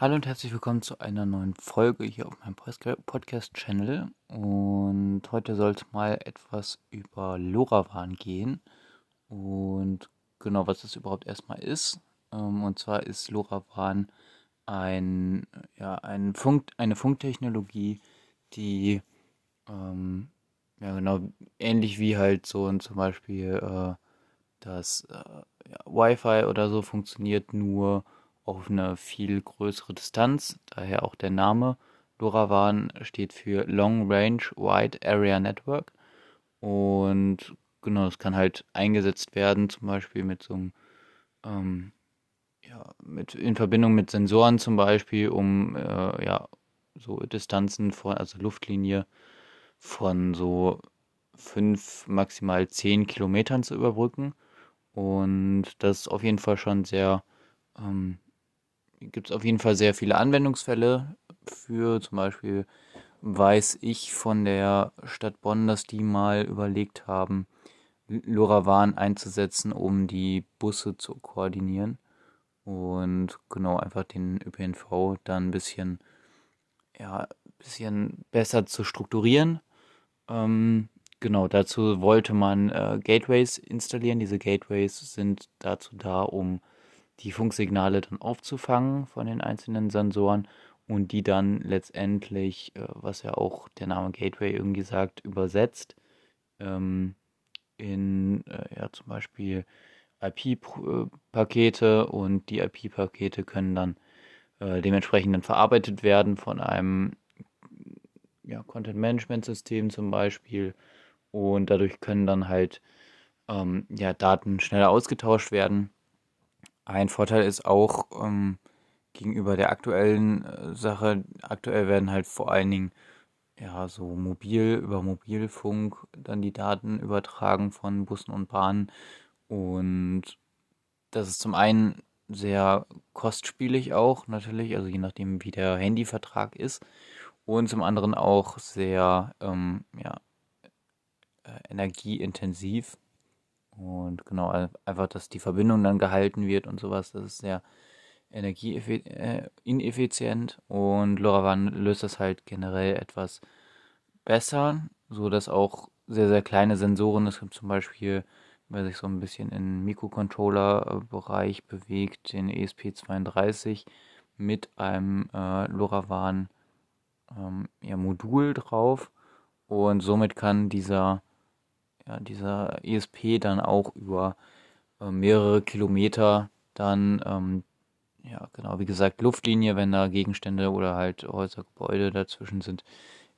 Hallo und herzlich willkommen zu einer neuen Folge hier auf meinem Podcast-Channel. Und heute soll es mal etwas über LoRaWAN gehen. Und genau, was das überhaupt erstmal ist. Ähm, und zwar ist LoRaWAN ein, ja, ein Funk, eine Funktechnologie, die ähm, ja genau ähnlich wie halt so und zum Beispiel äh, das äh, ja, Wi-Fi oder so funktioniert, nur auf eine viel größere Distanz, daher auch der Name. LoRaWAN steht für Long Range Wide Area Network und genau, es kann halt eingesetzt werden, zum Beispiel mit so einem, ähm, ja, mit, in Verbindung mit Sensoren zum Beispiel, um äh, ja, so Distanzen von, also Luftlinie von so fünf, maximal zehn Kilometern zu überbrücken. Und das ist auf jeden Fall schon sehr ähm, gibt es auf jeden Fall sehr viele Anwendungsfälle für. Zum Beispiel weiß ich von der Stadt Bonn, dass die mal überlegt haben, LoRaWAN einzusetzen, um die Busse zu koordinieren und genau einfach den ÖPNV dann ein bisschen, ja, bisschen besser zu strukturieren. Ähm, genau, dazu wollte man äh, Gateways installieren. Diese Gateways sind dazu da, um die Funksignale dann aufzufangen von den einzelnen Sensoren und die dann letztendlich, äh, was ja auch der Name Gateway irgendwie sagt, übersetzt ähm, in äh, ja zum Beispiel IP-Pakete und die IP-Pakete können dann äh, dementsprechend dann verarbeitet werden von einem ja, Content-Management-System zum Beispiel und dadurch können dann halt ähm, ja, Daten schneller ausgetauscht werden ein Vorteil ist auch ähm, gegenüber der aktuellen äh, Sache, aktuell werden halt vor allen Dingen ja so mobil über Mobilfunk dann die Daten übertragen von Bussen und Bahnen. Und das ist zum einen sehr kostspielig auch natürlich, also je nachdem wie der Handyvertrag ist. Und zum anderen auch sehr ähm, ja, äh, energieintensiv und genau, einfach, dass die Verbindung dann gehalten wird und sowas, das ist sehr energieineffizient äh, und LoRaWAN löst das halt generell etwas besser, so dass auch sehr, sehr kleine Sensoren, es gibt zum Beispiel, wer sich so ein bisschen im Mikrocontroller-Bereich bewegt, den ESP32 mit einem äh, LoRaWAN ähm, ja, Modul drauf. Und somit kann dieser ja, dieser ESP dann auch über äh, mehrere Kilometer dann, ähm, ja, genau, wie gesagt, Luftlinie, wenn da Gegenstände oder halt Häuser, Gebäude dazwischen sind,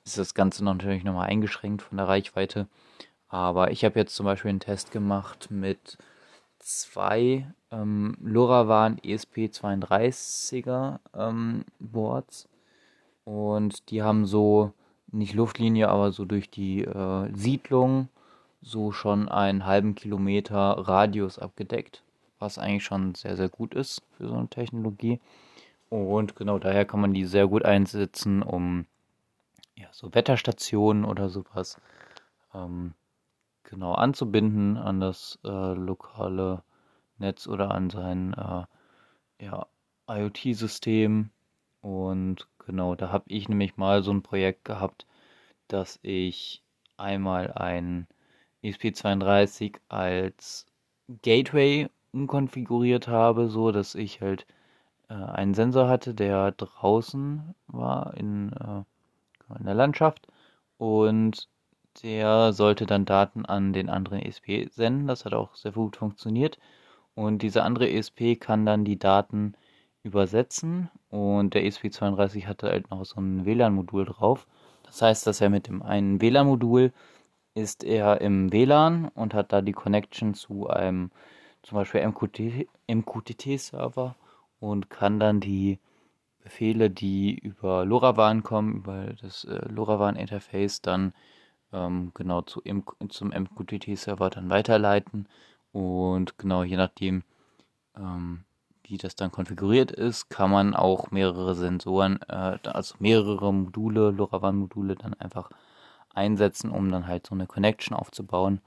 ist das Ganze natürlich nochmal eingeschränkt von der Reichweite. Aber ich habe jetzt zum Beispiel einen Test gemacht mit zwei ähm, LoRaWAN ESP32er ähm, Boards und die haben so nicht Luftlinie, aber so durch die äh, Siedlung so schon einen halben Kilometer Radius abgedeckt, was eigentlich schon sehr, sehr gut ist für so eine Technologie. Und genau daher kann man die sehr gut einsetzen, um ja, so Wetterstationen oder sowas ähm, genau anzubinden an das äh, lokale Netz oder an sein äh, ja, IoT-System. Und genau, da habe ich nämlich mal so ein Projekt gehabt, dass ich einmal ein ESP32 als Gateway umkonfiguriert habe, so dass ich halt äh, einen Sensor hatte, der draußen war in, äh, in der Landschaft und der sollte dann Daten an den anderen ESP senden. Das hat auch sehr gut funktioniert. Und dieser andere ESP kann dann die Daten übersetzen und der ESP32 hatte halt noch so ein WLAN-Modul drauf. Das heißt, dass er mit dem einen WLAN-Modul ist er im WLAN und hat da die Connection zu einem zum Beispiel MQT, MQTT-Server und kann dann die Befehle, die über LoRaWAN kommen, über das äh, LoRaWAN-Interface, dann ähm, genau zu, im, zum MQTT-Server dann weiterleiten. Und genau je nachdem, ähm, wie das dann konfiguriert ist, kann man auch mehrere Sensoren, äh, also mehrere Module, LoRaWAN-Module dann einfach einsetzen, um dann halt so eine Connection aufzubauen.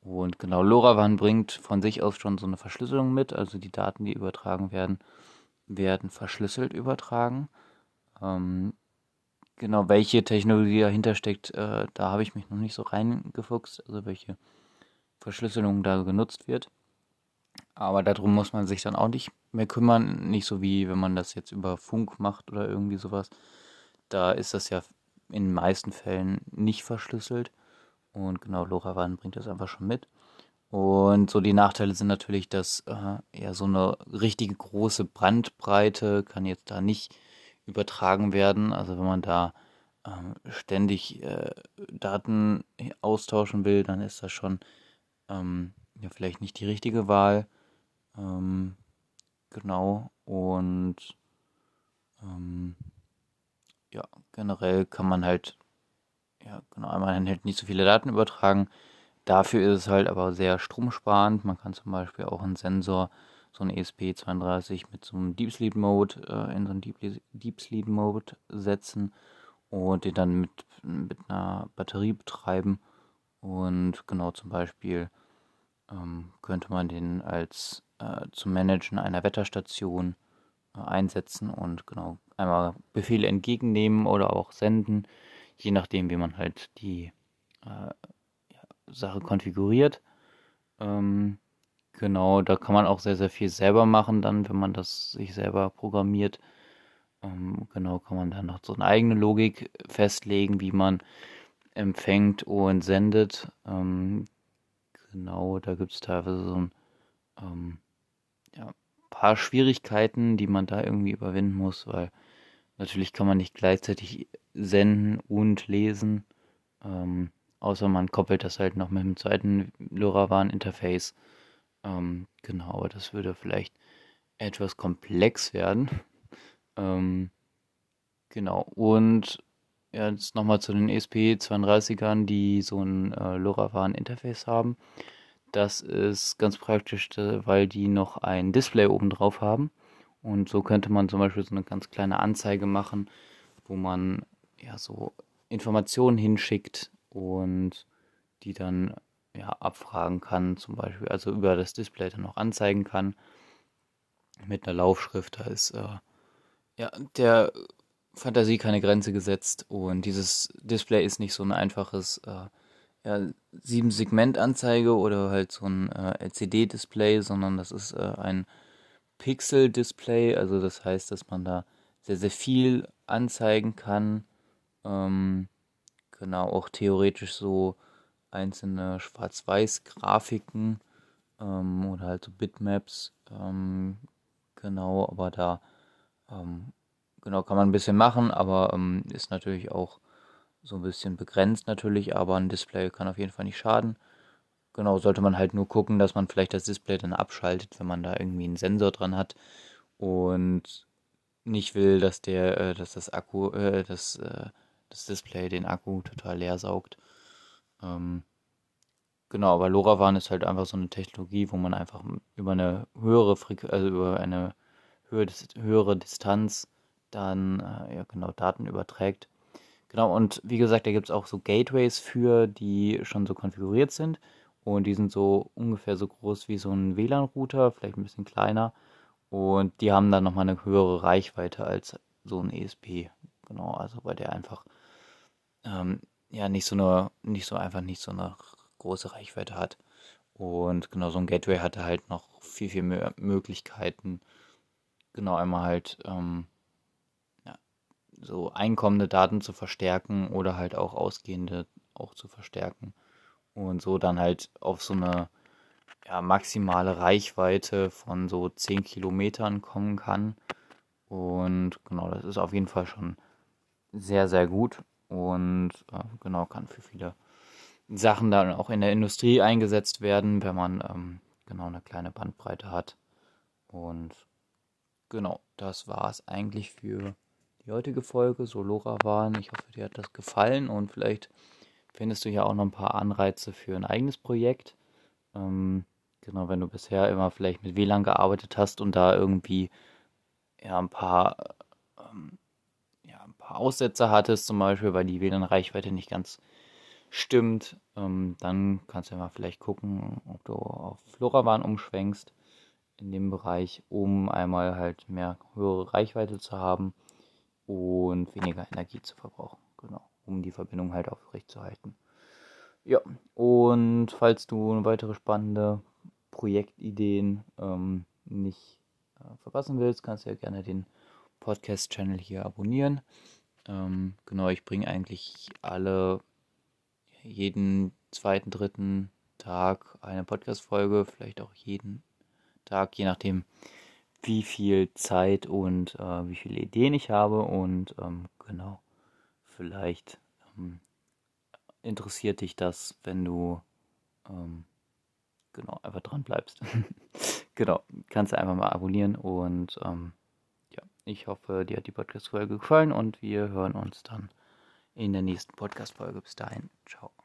Und genau, LoRaWAN bringt von sich aus schon so eine Verschlüsselung mit, also die Daten, die übertragen werden, werden verschlüsselt übertragen. Ähm, genau, welche Technologie dahinter steckt, äh, da habe ich mich noch nicht so reingefuchst, also welche Verschlüsselung da genutzt wird. Aber darum muss man sich dann auch nicht mehr kümmern. Nicht so wie wenn man das jetzt über Funk macht oder irgendwie sowas. Da ist das ja in den meisten Fällen nicht verschlüsselt. Und genau, LoRaWAN bringt das einfach schon mit. Und so die Nachteile sind natürlich, dass äh, ja so eine richtige große Brandbreite kann jetzt da nicht übertragen werden. Also wenn man da äh, ständig äh, Daten austauschen will, dann ist das schon ähm, ja vielleicht nicht die richtige Wahl. Ähm, genau. Und ähm, ja, generell kann man halt, ja, genau, einmal halt nicht so viele Daten übertragen. Dafür ist es halt aber sehr stromsparend. Man kann zum Beispiel auch einen Sensor, so einen ESP32 mit so einem Deep Sleep Mode äh, in so einen Deep, Deep Sleep Mode setzen und den dann mit, mit einer Batterie betreiben. Und genau zum Beispiel ähm, könnte man den als äh, zum Managen einer Wetterstation äh, einsetzen und genau einmal Befehle entgegennehmen oder auch senden, je nachdem, wie man halt die äh, Sache konfiguriert. Ähm, genau, da kann man auch sehr, sehr viel selber machen, dann, wenn man das sich selber programmiert. Ähm, genau, kann man dann noch so eine eigene Logik festlegen, wie man empfängt und sendet. Ähm, genau, da gibt es teilweise so ein ähm, ja, paar Schwierigkeiten, die man da irgendwie überwinden muss, weil natürlich kann man nicht gleichzeitig senden und lesen, ähm, außer man koppelt das halt noch mit dem zweiten LoRaWAN-Interface. Ähm, genau, aber das würde vielleicht etwas komplex werden. ähm, genau, und jetzt nochmal zu den ESP32ern, die so ein äh, LoRaWAN-Interface haben. Das ist ganz praktisch, äh, weil die noch ein Display oben drauf haben. Und so könnte man zum Beispiel so eine ganz kleine Anzeige machen, wo man ja so Informationen hinschickt und die dann ja abfragen kann, zum Beispiel, also über das Display dann noch anzeigen kann. Mit einer Laufschrift, da ist äh, ja der Fantasie keine Grenze gesetzt und dieses Display ist nicht so ein einfaches äh, ja, sieben Segment-Anzeige oder halt so ein äh, LCD-Display, sondern das ist äh, ein Pixel-Display, also das heißt, dass man da sehr, sehr viel anzeigen kann. Ähm, genau, auch theoretisch so einzelne Schwarz-Weiß-Grafiken ähm, oder halt so Bitmaps. Ähm, genau, aber da ähm, genau kann man ein bisschen machen, aber ähm, ist natürlich auch so ein bisschen begrenzt natürlich, aber ein Display kann auf jeden Fall nicht schaden. Genau, sollte man halt nur gucken, dass man vielleicht das Display dann abschaltet, wenn man da irgendwie einen Sensor dran hat und nicht will, dass der, äh, dass das Akku, äh, das, äh, das Display den Akku total leer saugt. Ähm, genau, aber LoRaWAN ist halt einfach so eine Technologie, wo man einfach über eine höhere Frequ also über eine höhere, höhere Distanz dann äh, ja genau Daten überträgt. Genau, und wie gesagt, da gibt es auch so Gateways für, die schon so konfiguriert sind. Und die sind so ungefähr so groß wie so ein WLAN-Router, vielleicht ein bisschen kleiner. Und die haben dann nochmal eine höhere Reichweite als so ein ESP. Genau, also weil der einfach ähm, ja nicht so eine, nicht so einfach nicht so eine große Reichweite hat. Und genau, so ein Gateway hatte halt noch viel, viel mehr Möglichkeiten. Genau, einmal halt ähm, so einkommende Daten zu verstärken oder halt auch ausgehende auch zu verstärken und so dann halt auf so eine ja, maximale Reichweite von so 10 Kilometern kommen kann. Und genau, das ist auf jeden Fall schon sehr, sehr gut und äh, genau kann für viele Sachen dann auch in der Industrie eingesetzt werden, wenn man ähm, genau eine kleine Bandbreite hat. Und genau, das war es eigentlich für die heutige Folge, so LoRaWAN. Ich hoffe, dir hat das gefallen und vielleicht findest du ja auch noch ein paar Anreize für ein eigenes Projekt. Ähm, genau, wenn du bisher immer vielleicht mit WLAN gearbeitet hast und da irgendwie ja ein paar, ähm, ja, ein paar Aussätze hattest, zum Beispiel, weil die WLAN-Reichweite nicht ganz stimmt, ähm, dann kannst du ja mal vielleicht gucken, ob du auf LoRaWAN umschwenkst. in dem Bereich, um einmal halt mehr höhere Reichweite zu haben und weniger Energie zu verbrauchen. Genau, um die Verbindung halt aufrecht zu halten. Ja, und falls du weitere spannende Projektideen ähm, nicht äh, verpassen willst, kannst du ja gerne den Podcast-Channel hier abonnieren. Ähm, genau, ich bringe eigentlich alle, jeden zweiten, dritten Tag eine Podcast-Folge, vielleicht auch jeden Tag, je nachdem, wie viel Zeit und äh, wie viele Ideen ich habe. Und ähm, genau, vielleicht ähm, interessiert dich das, wenn du ähm, genau einfach dran bleibst. genau, kannst du einfach mal abonnieren und ähm, ja, ich hoffe, dir hat die Podcast-Folge gefallen und wir hören uns dann in der nächsten Podcast-Folge. Bis dahin, ciao.